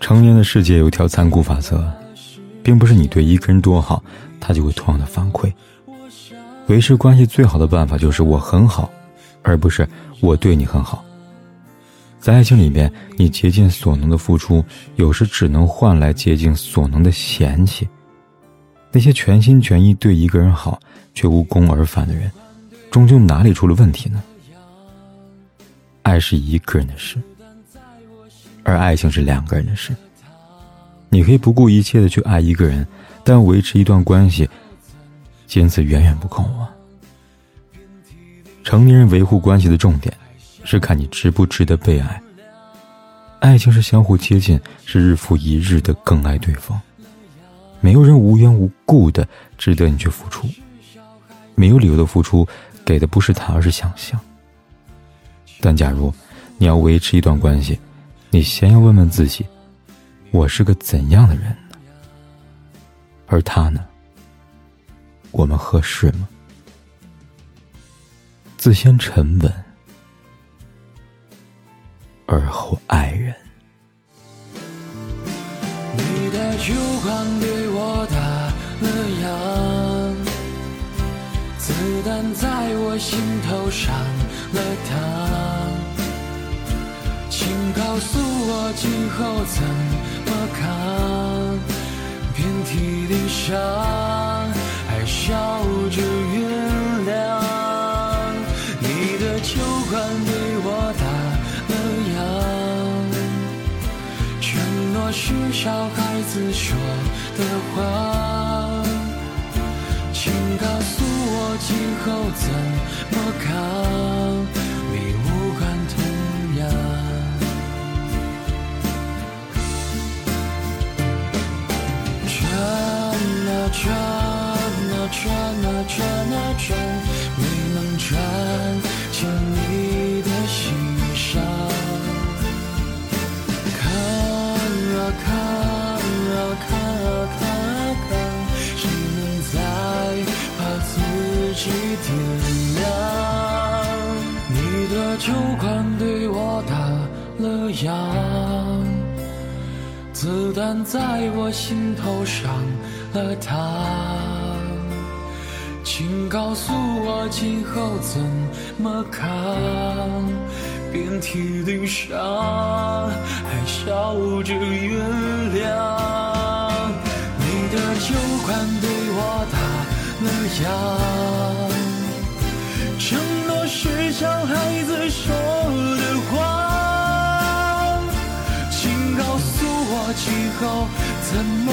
成年的世界有一条残酷法则，并不是你对一个人多好，他就会同样的反馈。维持关系最好的办法就是我很好，而不是我对你很好。在爱情里面，你竭尽所能的付出，有时只能换来竭尽所能的嫌弃。那些全心全意对一个人好却无功而返的人，终究哪里出了问题呢？爱是一个人的事。而爱情是两个人的事。你可以不顾一切的去爱一个人，但维持一段关系，仅此远远不够啊！成年人维护关系的重点，是看你值不值得被爱。爱情是相互接近，是日复一日的更爱对方。没有人无缘无故的值得你去付出，没有理由的付出，给的不是他，而是想象。但假如你要维持一段关系，你先要问问自己，我是个怎样的人呢？而他呢？我们合适吗？自先沉稳，而后爱人。你的酒馆对我打了烊，子弹在我心头上了膛。告诉我今后怎么扛？遍体鳞伤，还笑着原谅。你的酒馆对我打了烊，承诺是小孩子说的话。请告诉我今后怎么扛？转啊转，没能转进你的心上。看啊看啊看啊看啊看，谁能再把自己点亮？你的酒馆对我打了烊。子弹在我心头上了膛，请告诉我今后怎么扛？遍体鳞伤，还笑着原谅。你的酒馆对我打了烊，承诺是小孩子说的话。今后怎么